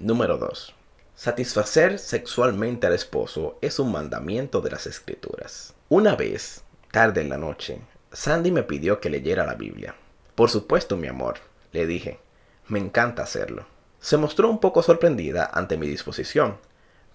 Número 2. Satisfacer sexualmente al esposo es un mandamiento de las escrituras. Una vez, tarde en la noche, Sandy me pidió que leyera la Biblia. Por supuesto, mi amor, le dije. Me encanta hacerlo. Se mostró un poco sorprendida ante mi disposición.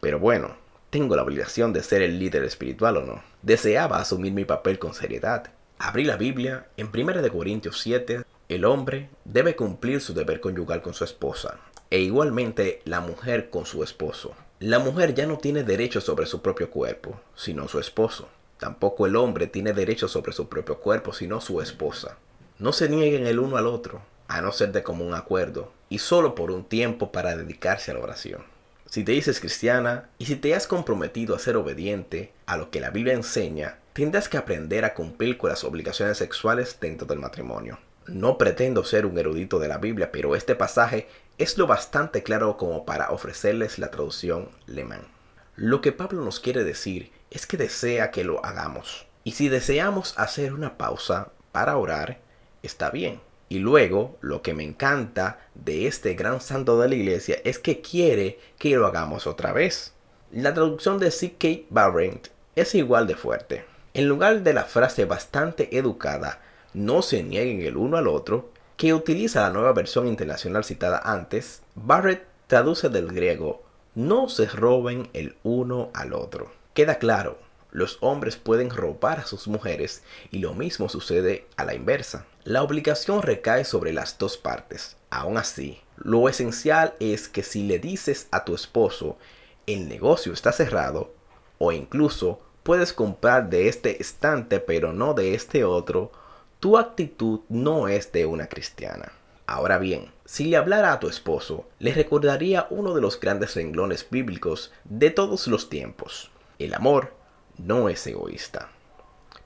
Pero bueno, tengo la obligación de ser el líder espiritual o no. Deseaba asumir mi papel con seriedad. Abrí la Biblia en 1 Corintios 7. El hombre debe cumplir su deber conyugal con su esposa, e igualmente la mujer con su esposo. La mujer ya no tiene derecho sobre su propio cuerpo, sino su esposo. Tampoco el hombre tiene derecho sobre su propio cuerpo, sino su esposa. No se nieguen el uno al otro, a no ser de común acuerdo, y solo por un tiempo para dedicarse a la oración. Si te dices cristiana y si te has comprometido a ser obediente a lo que la Biblia enseña, tendrás que aprender a cumplir con las obligaciones sexuales dentro del matrimonio. No pretendo ser un erudito de la Biblia, pero este pasaje es lo bastante claro como para ofrecerles la traducción Lemán. Lo que Pablo nos quiere decir es que desea que lo hagamos. Y si deseamos hacer una pausa para orar, está bien. Y luego, lo que me encanta de este gran santo de la iglesia es que quiere que lo hagamos otra vez. La traducción de C.K. Barrett es igual de fuerte. En lugar de la frase bastante educada, no se nieguen el uno al otro, que utiliza la nueva versión internacional citada antes, Barrett traduce del griego no se roben el uno al otro. Queda claro, los hombres pueden robar a sus mujeres y lo mismo sucede a la inversa. La obligación recae sobre las dos partes. Aún así, lo esencial es que si le dices a tu esposo el negocio está cerrado o incluso puedes comprar de este estante pero no de este otro, tu actitud no es de una cristiana. Ahora bien, si le hablara a tu esposo, le recordaría uno de los grandes renglones bíblicos de todos los tiempos. El amor no es egoísta.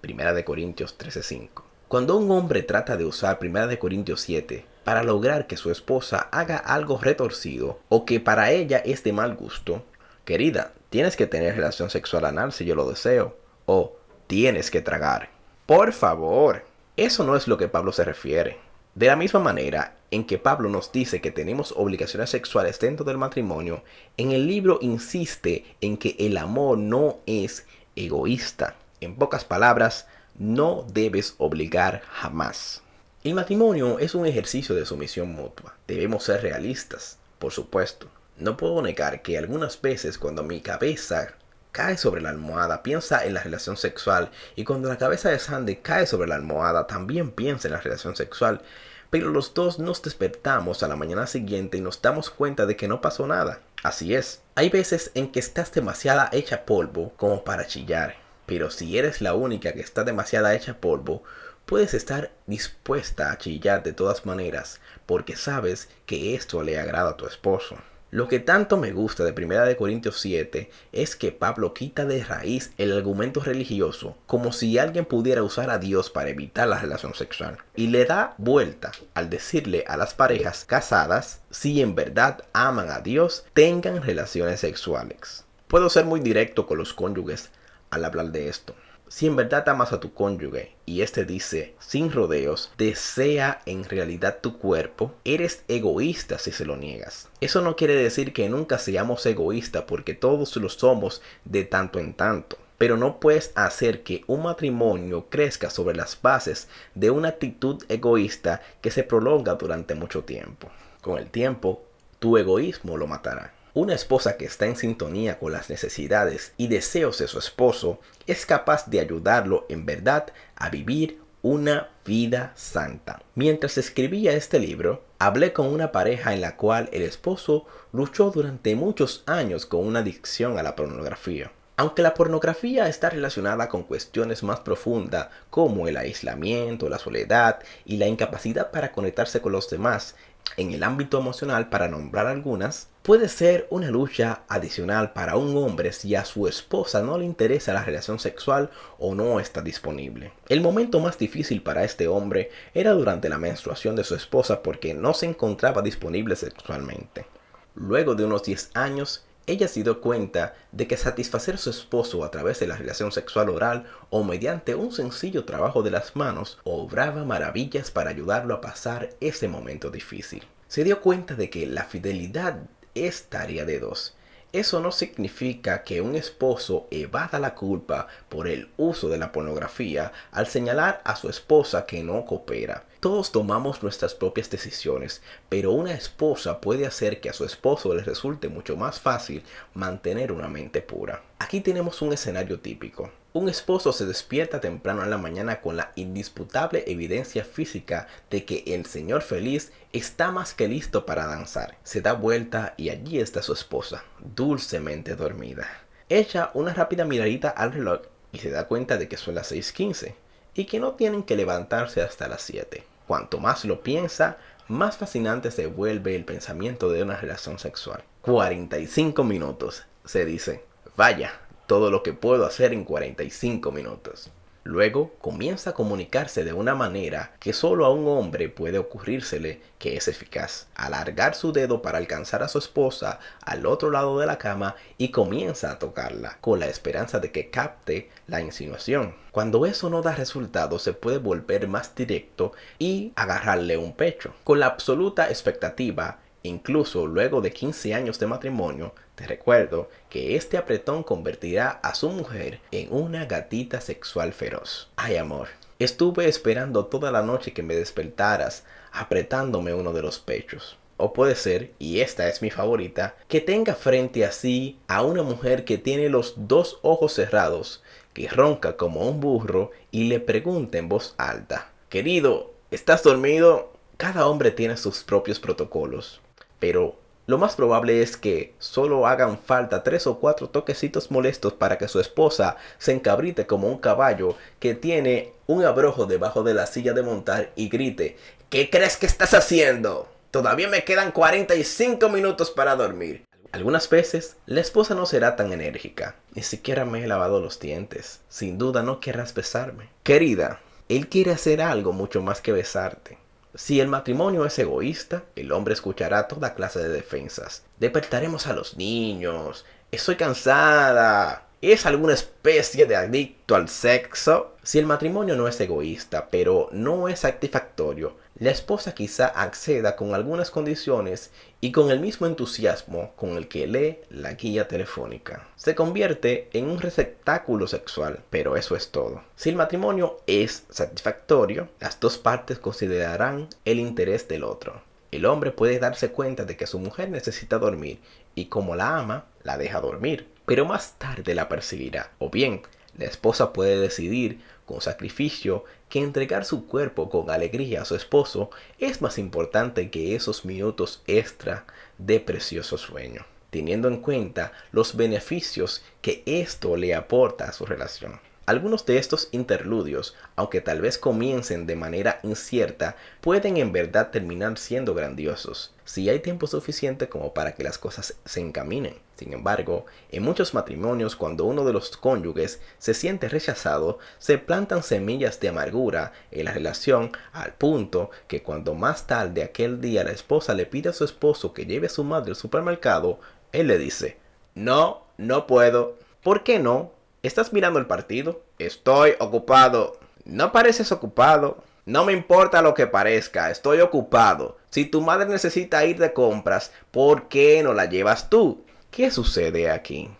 Primera de Corintios 13:5. Cuando un hombre trata de usar Primera de Corintios 7 para lograr que su esposa haga algo retorcido o que para ella es de mal gusto, querida, tienes que tener relación sexual anal si yo lo deseo, o tienes que tragar. Por favor, eso no es lo que Pablo se refiere. De la misma manera en que Pablo nos dice que tenemos obligaciones sexuales dentro del matrimonio, en el libro insiste en que el amor no es egoísta. En pocas palabras, no debes obligar jamás. El matrimonio es un ejercicio de sumisión mutua. Debemos ser realistas, por supuesto. No puedo negar que algunas veces cuando mi cabeza cae sobre la almohada, piensa en la relación sexual. Y cuando la cabeza de Sandy cae sobre la almohada, también piensa en la relación sexual. Pero los dos nos despertamos a la mañana siguiente y nos damos cuenta de que no pasó nada. Así es, hay veces en que estás demasiada hecha polvo como para chillar. Pero si eres la única que está demasiada hecha polvo, puedes estar dispuesta a chillar de todas maneras, porque sabes que esto le agrada a tu esposo. Lo que tanto me gusta de 1 de Corintios 7 es que Pablo quita de raíz el argumento religioso como si alguien pudiera usar a Dios para evitar la relación sexual y le da vuelta al decirle a las parejas casadas si en verdad aman a Dios tengan relaciones sexuales. Puedo ser muy directo con los cónyuges al hablar de esto. Si en verdad amas a tu cónyuge y este dice sin rodeos, desea en realidad tu cuerpo, eres egoísta si se lo niegas. Eso no quiere decir que nunca seamos egoístas porque todos lo somos de tanto en tanto. Pero no puedes hacer que un matrimonio crezca sobre las bases de una actitud egoísta que se prolonga durante mucho tiempo. Con el tiempo, tu egoísmo lo matará. Una esposa que está en sintonía con las necesidades y deseos de su esposo es capaz de ayudarlo en verdad a vivir una vida santa. Mientras escribía este libro, hablé con una pareja en la cual el esposo luchó durante muchos años con una adicción a la pornografía. Aunque la pornografía está relacionada con cuestiones más profundas como el aislamiento, la soledad y la incapacidad para conectarse con los demás, en el ámbito emocional, para nombrar algunas, puede ser una lucha adicional para un hombre si a su esposa no le interesa la relación sexual o no está disponible. El momento más difícil para este hombre era durante la menstruación de su esposa porque no se encontraba disponible sexualmente. Luego de unos 10 años, ella se dio cuenta de que satisfacer a su esposo a través de la relación sexual oral o mediante un sencillo trabajo de las manos obraba maravillas para ayudarlo a pasar ese momento difícil. Se dio cuenta de que la fidelidad es tarea de dos. Eso no significa que un esposo evada la culpa por el uso de la pornografía al señalar a su esposa que no coopera. Todos tomamos nuestras propias decisiones, pero una esposa puede hacer que a su esposo le resulte mucho más fácil mantener una mente pura. Aquí tenemos un escenario típico. Un esposo se despierta temprano en la mañana con la indisputable evidencia física de que el señor feliz está más que listo para danzar. Se da vuelta y allí está su esposa, dulcemente dormida. Echa una rápida miradita al reloj y se da cuenta de que son las 6.15 y que no tienen que levantarse hasta las 7. Cuanto más lo piensa, más fascinante se vuelve el pensamiento de una relación sexual. 45 minutos, se dice. Vaya, todo lo que puedo hacer en 45 minutos. Luego comienza a comunicarse de una manera que solo a un hombre puede ocurrírsele que es eficaz. Alargar su dedo para alcanzar a su esposa al otro lado de la cama y comienza a tocarla con la esperanza de que capte la insinuación. Cuando eso no da resultado se puede volver más directo y agarrarle un pecho con la absoluta expectativa Incluso luego de 15 años de matrimonio, te recuerdo que este apretón convertirá a su mujer en una gatita sexual feroz. Ay amor, estuve esperando toda la noche que me despertaras apretándome uno de los pechos. O puede ser, y esta es mi favorita, que tenga frente así a una mujer que tiene los dos ojos cerrados, que ronca como un burro y le pregunta en voz alta, Querido, ¿estás dormido? Cada hombre tiene sus propios protocolos pero lo más probable es que solo hagan falta tres o cuatro toquecitos molestos para que su esposa se encabrite como un caballo que tiene un abrojo debajo de la silla de montar y grite, ¿qué crees que estás haciendo? Todavía me quedan 45 minutos para dormir. Algunas veces la esposa no será tan enérgica, ni siquiera me he lavado los dientes. Sin duda no querrás besarme. Querida, él quiere hacer algo mucho más que besarte. Si el matrimonio es egoísta, el hombre escuchará toda clase de defensas. Despertaremos a los niños. Estoy cansada. ¿Es alguna especie de adicto al sexo? Si el matrimonio no es egoísta, pero no es satisfactorio, la esposa quizá acceda con algunas condiciones y con el mismo entusiasmo con el que lee la guía telefónica. Se convierte en un receptáculo sexual, pero eso es todo. Si el matrimonio es satisfactorio, las dos partes considerarán el interés del otro. El hombre puede darse cuenta de que su mujer necesita dormir y como la ama, la deja dormir, pero más tarde la perseguirá. O bien, la esposa puede decidir con sacrificio que entregar su cuerpo con alegría a su esposo es más importante que esos minutos extra de precioso sueño, teniendo en cuenta los beneficios que esto le aporta a su relación. Algunos de estos interludios, aunque tal vez comiencen de manera incierta, pueden en verdad terminar siendo grandiosos, si hay tiempo suficiente como para que las cosas se encaminen. Sin embargo, en muchos matrimonios cuando uno de los cónyuges se siente rechazado, se plantan semillas de amargura en la relación al punto que cuando más tarde aquel día la esposa le pide a su esposo que lleve a su madre al supermercado, él le dice, no, no puedo. ¿Por qué no? ¿Estás mirando el partido? Estoy ocupado. No pareces ocupado. No me importa lo que parezca, estoy ocupado. Si tu madre necesita ir de compras, ¿por qué no la llevas tú? ¿Qué sucede aquí?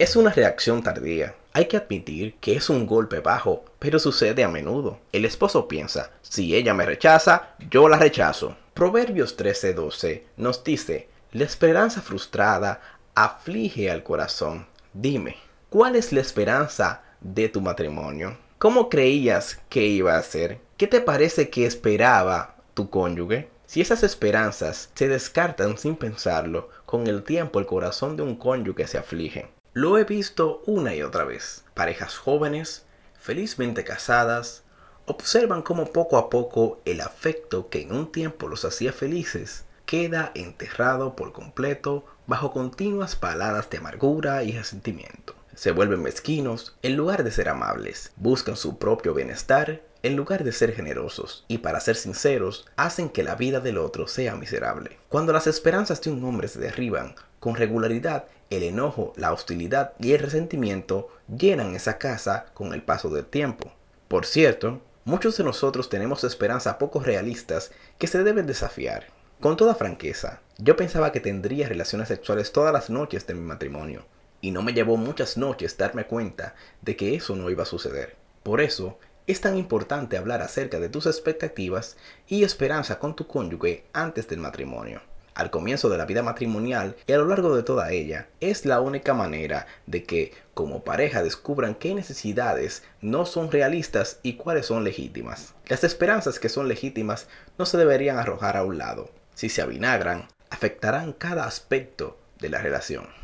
Es una reacción tardía. Hay que admitir que es un golpe bajo, pero sucede a menudo. El esposo piensa, si ella me rechaza, yo la rechazo. Proverbios 13:12 nos dice, la esperanza frustrada aflige al corazón. Dime, ¿Cuál es la esperanza de tu matrimonio? ¿Cómo creías que iba a ser? ¿Qué te parece que esperaba tu cónyuge? Si esas esperanzas se descartan sin pensarlo, con el tiempo el corazón de un cónyuge se aflige. Lo he visto una y otra vez. Parejas jóvenes, felizmente casadas, observan cómo poco a poco el afecto que en un tiempo los hacía felices queda enterrado por completo bajo continuas paladas de amargura y resentimiento se vuelven mezquinos en lugar de ser amables, buscan su propio bienestar en lugar de ser generosos y para ser sinceros hacen que la vida del otro sea miserable. Cuando las esperanzas de un hombre se derriban, con regularidad el enojo, la hostilidad y el resentimiento llenan esa casa con el paso del tiempo. Por cierto, muchos de nosotros tenemos esperanzas poco realistas que se deben desafiar. Con toda franqueza, yo pensaba que tendría relaciones sexuales todas las noches de mi matrimonio, y no me llevó muchas noches darme cuenta de que eso no iba a suceder. Por eso, es tan importante hablar acerca de tus expectativas y esperanza con tu cónyuge antes del matrimonio. Al comienzo de la vida matrimonial y a lo largo de toda ella, es la única manera de que como pareja descubran qué necesidades no son realistas y cuáles son legítimas. Las esperanzas que son legítimas no se deberían arrojar a un lado. Si se avinagran, afectarán cada aspecto de la relación.